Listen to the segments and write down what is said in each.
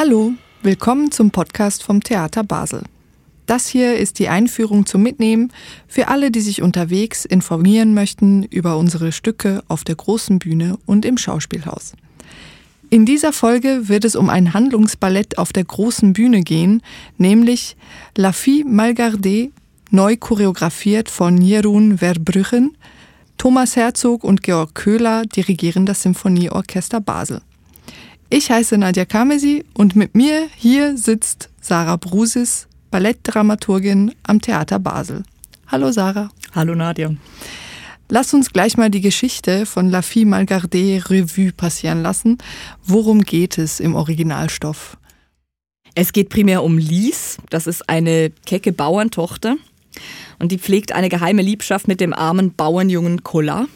Hallo, willkommen zum Podcast vom Theater Basel. Das hier ist die Einführung zum Mitnehmen für alle, die sich unterwegs informieren möchten über unsere Stücke auf der großen Bühne und im Schauspielhaus. In dieser Folge wird es um ein Handlungsballett auf der großen Bühne gehen, nämlich La Fille Malgardée, neu choreografiert von Jeroen Verbrüchen. Thomas Herzog und Georg Köhler dirigieren das Symphonieorchester Basel. Ich heiße Nadja Kamesi und mit mir hier sitzt Sarah Brusis, Ballettdramaturgin am Theater Basel. Hallo Sarah. Hallo Nadja. Lass uns gleich mal die Geschichte von La Fille Malgardée Revue passieren lassen. Worum geht es im Originalstoff? Es geht primär um Lies. Das ist eine kecke Bauerntochter. Und die pflegt eine geheime Liebschaft mit dem armen Bauernjungen Collat.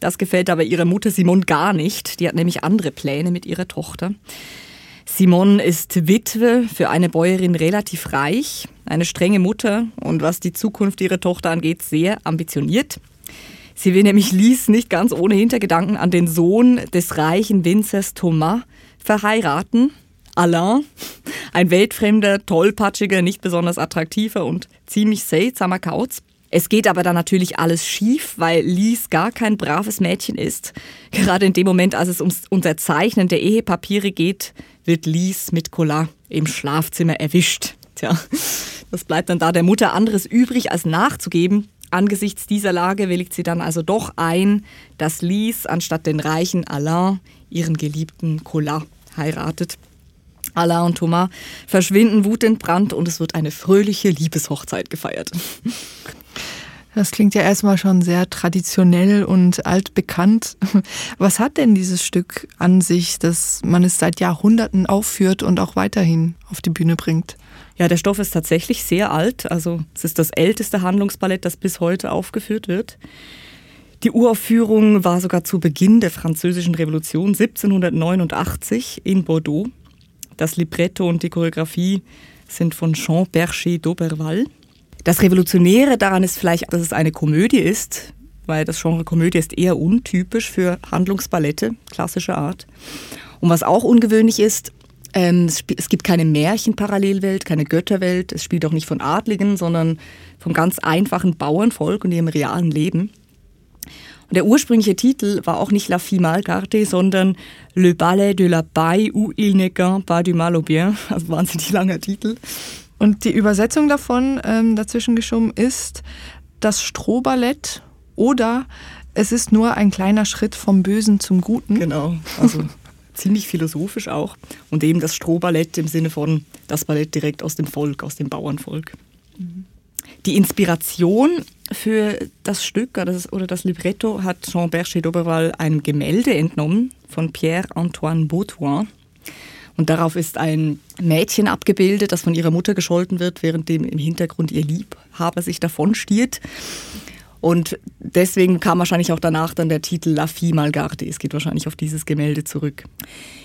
Das gefällt aber ihrer Mutter Simone gar nicht. Die hat nämlich andere Pläne mit ihrer Tochter. Simone ist Witwe, für eine Bäuerin relativ reich, eine strenge Mutter und was die Zukunft ihrer Tochter angeht, sehr ambitioniert. Sie will nämlich Lies nicht ganz ohne Hintergedanken an den Sohn des reichen Winzers Thomas verheiraten. Alain, ein weltfremder, tollpatschiger, nicht besonders attraktiver und ziemlich seltsamer Kauz. Es geht aber dann natürlich alles schief, weil Lies gar kein braves Mädchen ist. Gerade in dem Moment, als es ums Unterzeichnen der Ehepapiere geht, wird Lies mit Collat im Schlafzimmer erwischt. Tja, was bleibt dann da der Mutter anderes übrig, als nachzugeben? Angesichts dieser Lage willigt sie dann also doch ein, dass Lies anstatt den reichen Alain ihren geliebten Collat heiratet. Alain und Thomas verschwinden wutentbrannt und es wird eine fröhliche Liebeshochzeit gefeiert. Das klingt ja erstmal schon sehr traditionell und altbekannt. Was hat denn dieses Stück an sich, dass man es seit Jahrhunderten aufführt und auch weiterhin auf die Bühne bringt? Ja, der Stoff ist tatsächlich sehr alt. Also es ist das älteste Handlungsballett, das bis heute aufgeführt wird. Die Uraufführung war sogar zu Beginn der Französischen Revolution 1789 in Bordeaux. Das Libretto und die Choreografie sind von Jean Bercher d'Auberval. Das Revolutionäre daran ist vielleicht, dass es eine Komödie ist, weil das Genre Komödie ist eher untypisch für Handlungsballette klassischer Art. Und was auch ungewöhnlich ist, ähm, es, gibt keine Märchenparallelwelt, keine Götterwelt. Es spielt auch nicht von Adligen, sondern vom ganz einfachen Bauernvolk und ihrem realen Leben. Und der ursprüngliche Titel war auch nicht La Fille Malgarde, sondern Le Ballet de la Paille ou il ne gagne pas du mal au bien. Also wahnsinnig langer Titel. Und die Übersetzung davon ähm, dazwischen geschoben ist das Strohballett oder es ist nur ein kleiner Schritt vom Bösen zum Guten. Genau, also ziemlich philosophisch auch. Und eben das Strohballett im Sinne von das Ballett direkt aus dem Volk, aus dem Bauernvolk. Mhm. Die Inspiration für das Stück oder das, Libretto hat Jean Berger d'Auberval einem Gemälde entnommen von Pierre-Antoine Baudouin. Und darauf ist ein Mädchen abgebildet, das von ihrer Mutter gescholten wird, während dem im Hintergrund ihr Liebhaber sich davon stiert. Und deswegen kam wahrscheinlich auch danach dann der Titel La Fille Malgarde. Es geht wahrscheinlich auf dieses Gemälde zurück.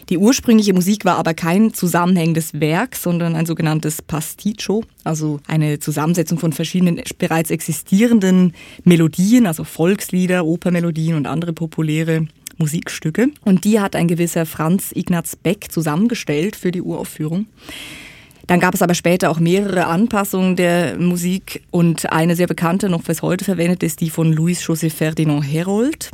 Die ursprüngliche Musik war aber kein zusammenhängendes Werk, sondern ein sogenanntes Pasticcio, also eine Zusammensetzung von verschiedenen bereits existierenden Melodien, also Volkslieder, Opermelodien und andere populäre Musikstücke. Und die hat ein gewisser Franz Ignaz Beck zusammengestellt für die Uraufführung. Dann gab es aber später auch mehrere Anpassungen der Musik und eine sehr bekannte, noch bis heute verwendet, ist die von Louis-José Ferdinand Herold.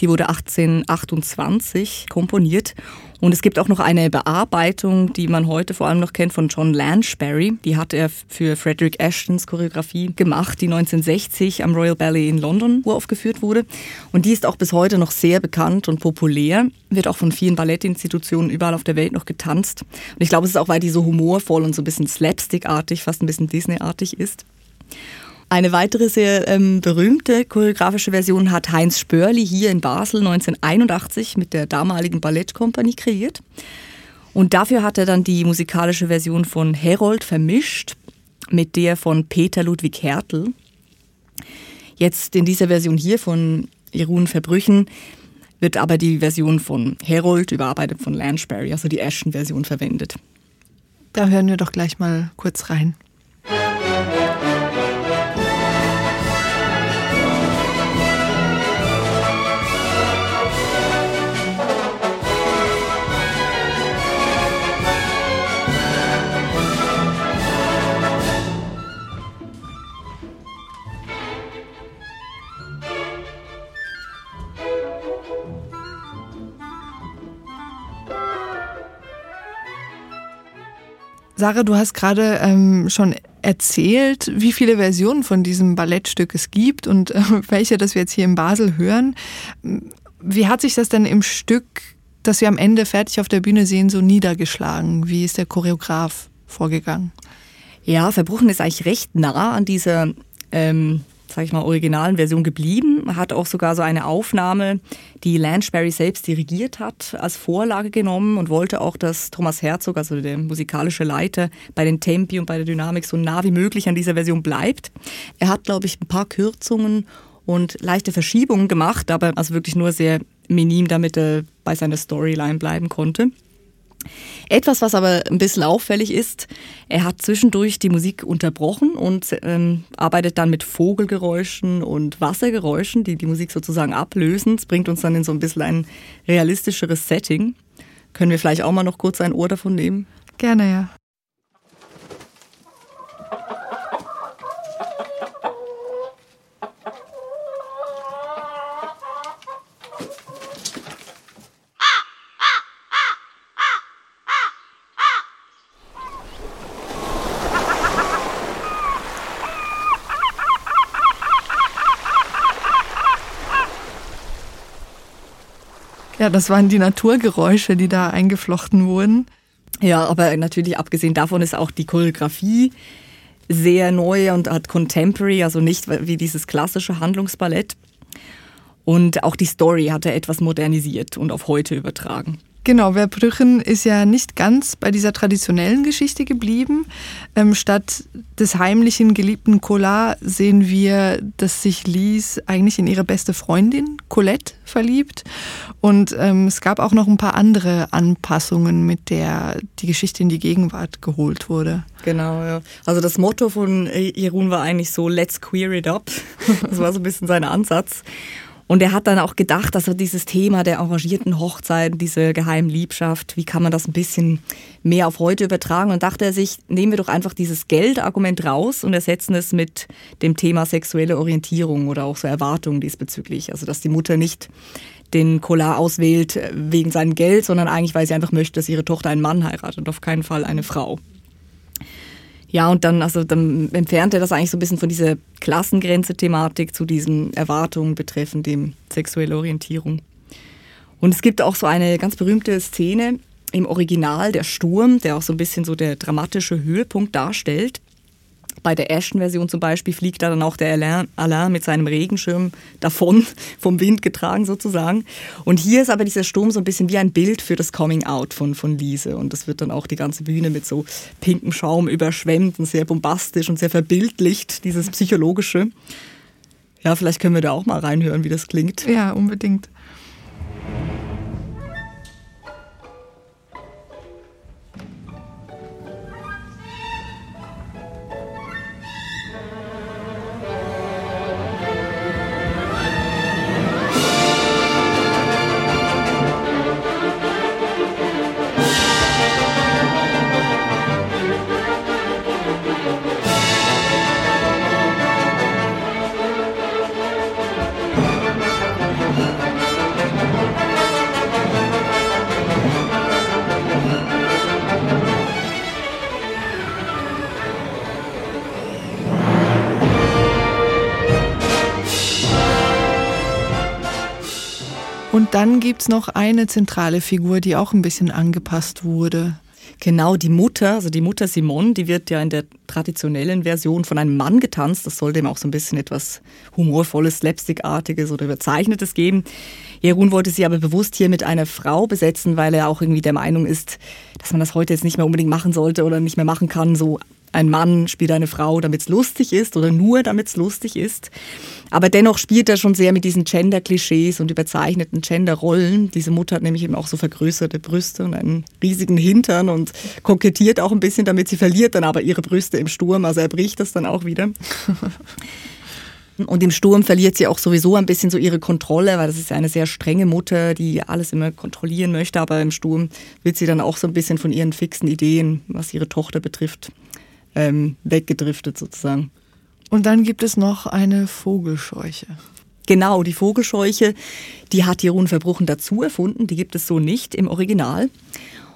Die wurde 1828 komponiert. Und es gibt auch noch eine Bearbeitung, die man heute vor allem noch kennt, von John Lansbury. Die hat er für Frederick Ashtons Choreografie gemacht, die 1960 am Royal Ballet in London uraufgeführt wurde. Und die ist auch bis heute noch sehr bekannt und populär, wird auch von vielen Ballettinstitutionen überall auf der Welt noch getanzt. Und ich glaube, es ist auch, weil die so humorvoll und so ein bisschen slapstickartig, fast ein bisschen Disney-artig ist. Eine weitere sehr ähm, berühmte choreografische Version hat Heinz Spörli hier in Basel 1981 mit der damaligen Ballettkompanie kreiert. Und dafür hat er dann die musikalische Version von Herold vermischt mit der von Peter Ludwig Hertel. Jetzt in dieser Version hier von Jeroen Verbrüchen wird aber die Version von Herold überarbeitet von Lansbury, also die Ashton-Version verwendet. Da hören wir doch gleich mal kurz rein. Sarah, du hast gerade ähm, schon erzählt, wie viele Versionen von diesem Ballettstück es gibt und äh, welche, das wir jetzt hier in Basel hören. Wie hat sich das denn im Stück, das wir am Ende fertig auf der Bühne sehen, so niedergeschlagen? Wie ist der Choreograf vorgegangen? Ja, Verbruchen ist eigentlich recht nah an dieser ähm, sag ich mal, originalen Version geblieben, hat auch sogar so eine Aufnahme, die Lanchberry selbst dirigiert hat, als Vorlage genommen und wollte auch, dass Thomas Herzog, also der musikalische Leiter, bei den Tempi und bei der Dynamik so nah wie möglich an dieser Version bleibt. Er hat, glaube ich, ein paar Kürzungen und leichte Verschiebungen gemacht, aber also wirklich nur sehr minim, damit er bei seiner Storyline bleiben konnte. Etwas, was aber ein bisschen auffällig ist, er hat zwischendurch die Musik unterbrochen und ähm, arbeitet dann mit Vogelgeräuschen und Wassergeräuschen, die die Musik sozusagen ablösen. Das bringt uns dann in so ein bisschen ein realistischeres Setting. Können wir vielleicht auch mal noch kurz ein Ohr davon nehmen? Gerne, ja. Ja, das waren die Naturgeräusche, die da eingeflochten wurden. Ja, aber natürlich abgesehen davon ist auch die Choreografie sehr neu und hat Contemporary, also nicht wie dieses klassische Handlungsballett. Und auch die Story hat er etwas modernisiert und auf heute übertragen. Genau, Verbrüchen ist ja nicht ganz bei dieser traditionellen Geschichte geblieben. Ähm, statt des heimlichen geliebten Collat sehen wir, dass sich Lise eigentlich in ihre beste Freundin Colette verliebt. Und ähm, es gab auch noch ein paar andere Anpassungen, mit der die Geschichte in die Gegenwart geholt wurde. Genau, ja. Also das Motto von Jeroen war eigentlich so, let's queer it up. Das war so ein bisschen sein Ansatz. Und er hat dann auch gedacht, dass er dieses Thema der arrangierten Hochzeiten, diese geheimen Liebschaft, wie kann man das ein bisschen mehr auf heute übertragen? Und dachte er sich, nehmen wir doch einfach dieses Geldargument raus und ersetzen es mit dem Thema sexuelle Orientierung oder auch so Erwartungen diesbezüglich. Also, dass die Mutter nicht den Collar auswählt wegen seinem Geld, sondern eigentlich, weil sie einfach möchte, dass ihre Tochter einen Mann heiratet und auf keinen Fall eine Frau. Ja, und dann, also dann entfernt er das eigentlich so ein bisschen von dieser Klassengrenze-Thematik zu diesen Erwartungen betreffend dem sexuelle Orientierung. Und es gibt auch so eine ganz berühmte Szene im Original, der Sturm, der auch so ein bisschen so der dramatische Höhepunkt darstellt. Bei der Ashton-Version zum Beispiel fliegt da dann auch der Alain, mit seinem Regenschirm davon, vom Wind getragen sozusagen. Und hier ist aber dieser Sturm so ein bisschen wie ein Bild für das Coming Out von, von Lise. Und das wird dann auch die ganze Bühne mit so pinkem Schaum überschwemmt und sehr bombastisch und sehr verbildlicht, dieses Psychologische. Ja, vielleicht können wir da auch mal reinhören, wie das klingt. Ja, unbedingt. Dann gibt es noch eine zentrale Figur, die auch ein bisschen angepasst wurde. Genau, die Mutter, also die Mutter Simone, die wird ja in der traditionellen Version von einem Mann getanzt. Das soll dem auch so ein bisschen etwas humorvolles, slapstickartiges oder überzeichnetes geben. Jerun wollte sie aber bewusst hier mit einer Frau besetzen, weil er auch irgendwie der Meinung ist, dass man das heute jetzt nicht mehr unbedingt machen sollte oder nicht mehr machen kann, so ein Mann spielt eine Frau, damit es lustig ist oder nur damit es lustig ist. Aber dennoch spielt er schon sehr mit diesen Gender-Klischees und überzeichneten Gender-Rollen. Diese Mutter hat nämlich eben auch so vergrößerte Brüste und einen riesigen Hintern und kokettiert auch ein bisschen damit. Sie verliert dann aber ihre Brüste im Sturm, also er bricht das dann auch wieder. Und im Sturm verliert sie auch sowieso ein bisschen so ihre Kontrolle, weil das ist eine sehr strenge Mutter, die alles immer kontrollieren möchte. Aber im Sturm wird sie dann auch so ein bisschen von ihren fixen Ideen, was ihre Tochter betrifft, ähm, weggedriftet sozusagen. Und dann gibt es noch eine Vogelscheuche. Genau, die Vogelscheuche, die hat Jeroen Verbruchen dazu erfunden, die gibt es so nicht im Original.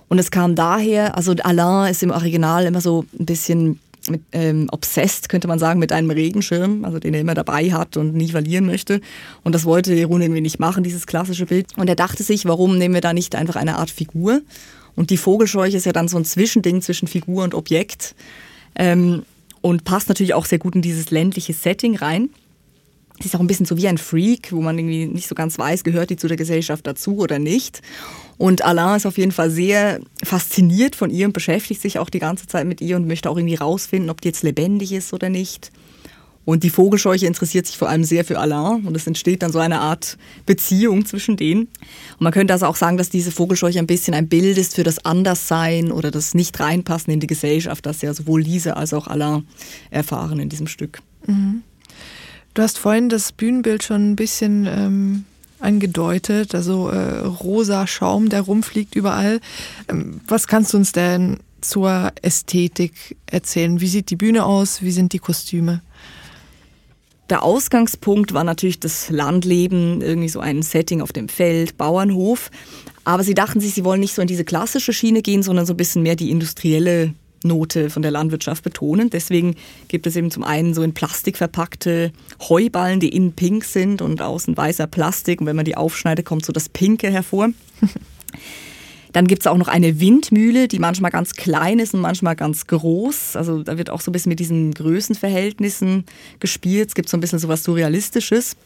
Und es kam daher, also Alain ist im Original immer so ein bisschen mit, ähm, obsessed, könnte man sagen, mit einem Regenschirm, also den er immer dabei hat und nie verlieren möchte. Und das wollte Jeroen irgendwie nicht machen, dieses klassische Bild. Und er dachte sich, warum nehmen wir da nicht einfach eine Art Figur? Und die Vogelscheuche ist ja dann so ein Zwischending zwischen Figur und Objekt ähm, und passt natürlich auch sehr gut in dieses ländliche Setting rein. Sie ist auch ein bisschen so wie ein Freak, wo man irgendwie nicht so ganz weiß, gehört die zu der Gesellschaft dazu oder nicht. Und Alain ist auf jeden Fall sehr fasziniert von ihr und beschäftigt sich auch die ganze Zeit mit ihr und möchte auch irgendwie rausfinden, ob die jetzt lebendig ist oder nicht. Und die Vogelscheuche interessiert sich vor allem sehr für Alain und es entsteht dann so eine Art Beziehung zwischen denen. Und man könnte also auch sagen, dass diese Vogelscheuche ein bisschen ein Bild ist für das Anderssein oder das Nicht-Reinpassen in die Gesellschaft, das ja sowohl Lise als auch Alain erfahren in diesem Stück. Mhm. Du hast vorhin das Bühnenbild schon ein bisschen ähm, angedeutet, also äh, rosa Schaum, der rumfliegt überall. Ähm, was kannst du uns denn zur Ästhetik erzählen? Wie sieht die Bühne aus? Wie sind die Kostüme? Der Ausgangspunkt war natürlich das Landleben, irgendwie so ein Setting auf dem Feld, Bauernhof. Aber sie dachten sich, sie wollen nicht so in diese klassische Schiene gehen, sondern so ein bisschen mehr die industrielle Note von der Landwirtschaft betonen. Deswegen gibt es eben zum einen so in Plastik verpackte Heuballen, die innen pink sind und außen weißer Plastik. Und wenn man die aufschneidet, kommt so das Pinke hervor. Dann gibt es auch noch eine Windmühle, die manchmal ganz klein ist und manchmal ganz groß. Also da wird auch so ein bisschen mit diesen Größenverhältnissen gespielt. Es gibt so ein bisschen so was Surrealistisches.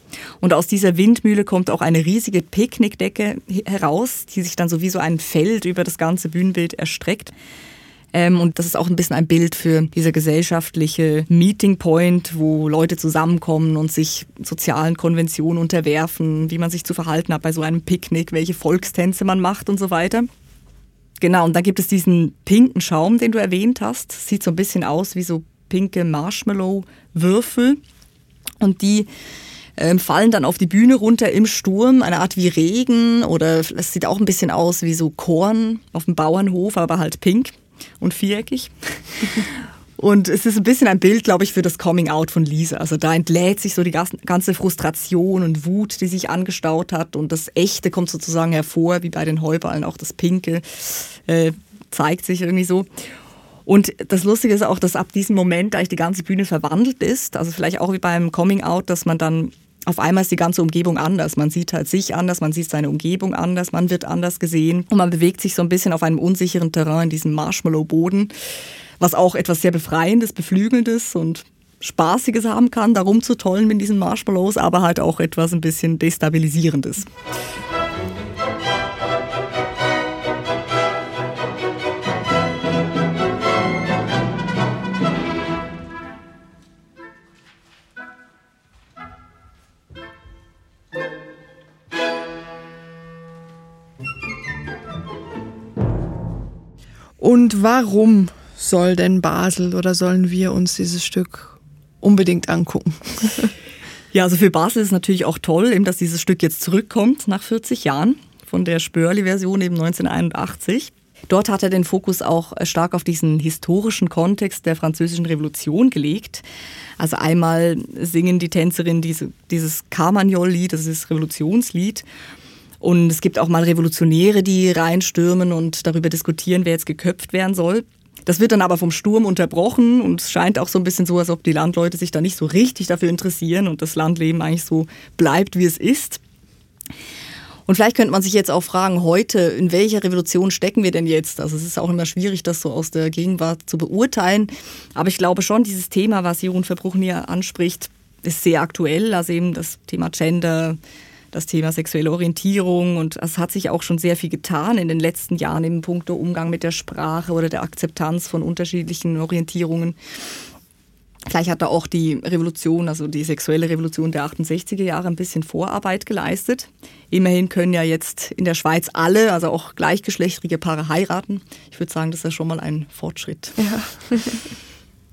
Und aus dieser Windmühle kommt auch eine riesige Picknickdecke heraus, die sich dann so wie so ein Feld über das ganze Bühnenbild erstreckt. Ähm, und das ist auch ein bisschen ein Bild für diese gesellschaftliche Meeting Point, wo Leute zusammenkommen und sich sozialen Konventionen unterwerfen, wie man sich zu verhalten hat bei so einem Picknick, welche Volkstänze man macht und so weiter. Genau, und dann gibt es diesen pinken Schaum, den du erwähnt hast. Sieht so ein bisschen aus wie so pinke Marshmallow-Würfel. Und die ähm, fallen dann auf die Bühne runter im Sturm, eine Art wie Regen oder es sieht auch ein bisschen aus wie so Korn auf dem Bauernhof, aber halt pink und viereckig. Und es ist ein bisschen ein Bild, glaube ich, für das Coming Out von Lisa. Also da entlädt sich so die ganze Frustration und Wut, die sich angestaut hat. Und das Echte kommt sozusagen hervor, wie bei den Heuballen. Auch das Pinke äh, zeigt sich irgendwie so. Und das Lustige ist auch, dass ab diesem Moment eigentlich die ganze Bühne verwandelt ist. Also vielleicht auch wie beim Coming Out, dass man dann auf einmal ist die ganze Umgebung anders. Man sieht halt sich anders, man sieht seine Umgebung anders, man wird anders gesehen und man bewegt sich so ein bisschen auf einem unsicheren Terrain in diesem Marshmallow-Boden, was auch etwas sehr Befreiendes, Beflügelndes und Spaßiges haben kann, da rumzutollen mit diesen Marshmallows, aber halt auch etwas ein bisschen Destabilisierendes. Und warum soll denn Basel oder sollen wir uns dieses Stück unbedingt angucken? Ja, also für Basel ist es natürlich auch toll, eben, dass dieses Stück jetzt zurückkommt nach 40 Jahren von der Spörli-Version eben 1981. Dort hat er den Fokus auch stark auf diesen historischen Kontext der französischen Revolution gelegt. Also einmal singen die Tänzerinnen diese, dieses Carmagnol-Lied, das ist das Revolutionslied. Und es gibt auch mal Revolutionäre, die reinstürmen und darüber diskutieren, wer jetzt geköpft werden soll. Das wird dann aber vom Sturm unterbrochen und es scheint auch so ein bisschen so, als ob die Landleute sich da nicht so richtig dafür interessieren und das Landleben eigentlich so bleibt, wie es ist. Und vielleicht könnte man sich jetzt auch fragen, heute, in welcher Revolution stecken wir denn jetzt? Also es ist auch immer schwierig, das so aus der Gegenwart zu beurteilen. Aber ich glaube schon, dieses Thema, was Jeroen Verbruchen hier anspricht, ist sehr aktuell. Also eben das Thema Gender, das Thema sexuelle Orientierung und es hat sich auch schon sehr viel getan in den letzten Jahren im Punkt Umgang mit der Sprache oder der Akzeptanz von unterschiedlichen Orientierungen. Vielleicht hat da auch die Revolution, also die sexuelle Revolution der 68er Jahre ein bisschen Vorarbeit geleistet. Immerhin können ja jetzt in der Schweiz alle, also auch gleichgeschlechtliche Paare heiraten. Ich würde sagen, das ist ja schon mal ein Fortschritt. Ja.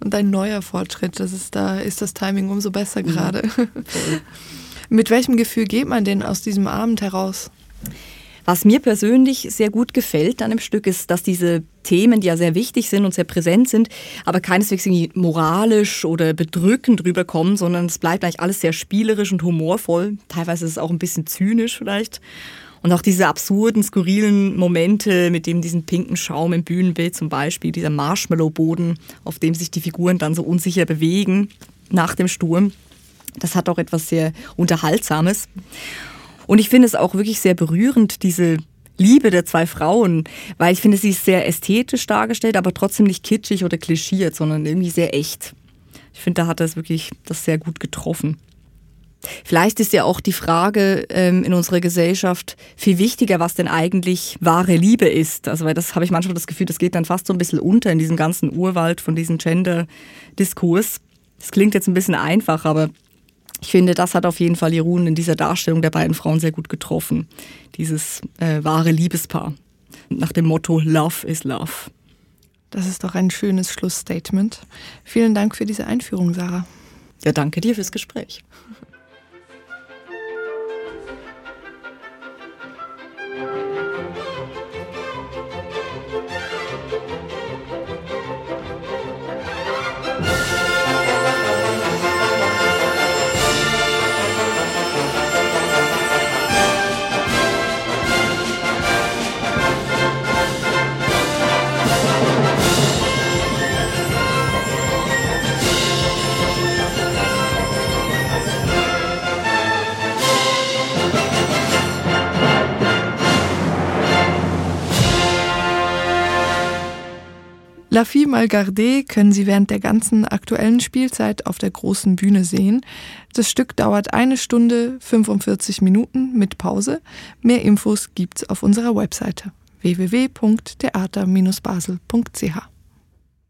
Und ein neuer Fortschritt. Das ist da ist das Timing umso besser gerade. Mhm. Mit welchem Gefühl geht man denn aus diesem Abend heraus? Was mir persönlich sehr gut gefällt an dem Stück ist, dass diese Themen, die ja sehr wichtig sind und sehr präsent sind, aber keineswegs irgendwie moralisch oder bedrückend rüberkommen, sondern es bleibt eigentlich alles sehr spielerisch und humorvoll. Teilweise ist es auch ein bisschen zynisch vielleicht. Und auch diese absurden, skurrilen Momente mit dem diesen pinken Schaum im Bühnenbild zum Beispiel, dieser Marshmallow-Boden, auf dem sich die Figuren dann so unsicher bewegen nach dem Sturm. Das hat auch etwas sehr Unterhaltsames. Und ich finde es auch wirklich sehr berührend, diese Liebe der zwei Frauen, weil ich finde, sie ist sehr ästhetisch dargestellt, aber trotzdem nicht kitschig oder klischiert, sondern irgendwie sehr echt. Ich finde, da hat er es wirklich das sehr gut getroffen. Vielleicht ist ja auch die Frage ähm, in unserer Gesellschaft viel wichtiger, was denn eigentlich wahre Liebe ist. Also, weil das habe ich manchmal das Gefühl, das geht dann fast so ein bisschen unter in diesem ganzen Urwald von diesem Gender-Diskurs. Das klingt jetzt ein bisschen einfach, aber ich finde, das hat auf jeden Fall Jeroen in dieser Darstellung der beiden Frauen sehr gut getroffen. Dieses äh, wahre Liebespaar. Nach dem Motto Love is Love. Das ist doch ein schönes Schlussstatement. Vielen Dank für diese Einführung, Sarah. Ja, danke dir fürs Gespräch. La Fille mal gardée können Sie während der ganzen aktuellen Spielzeit auf der großen Bühne sehen. Das Stück dauert eine Stunde 45 Minuten mit Pause. Mehr Infos gibt's auf unserer Webseite www.theater-basel.ch.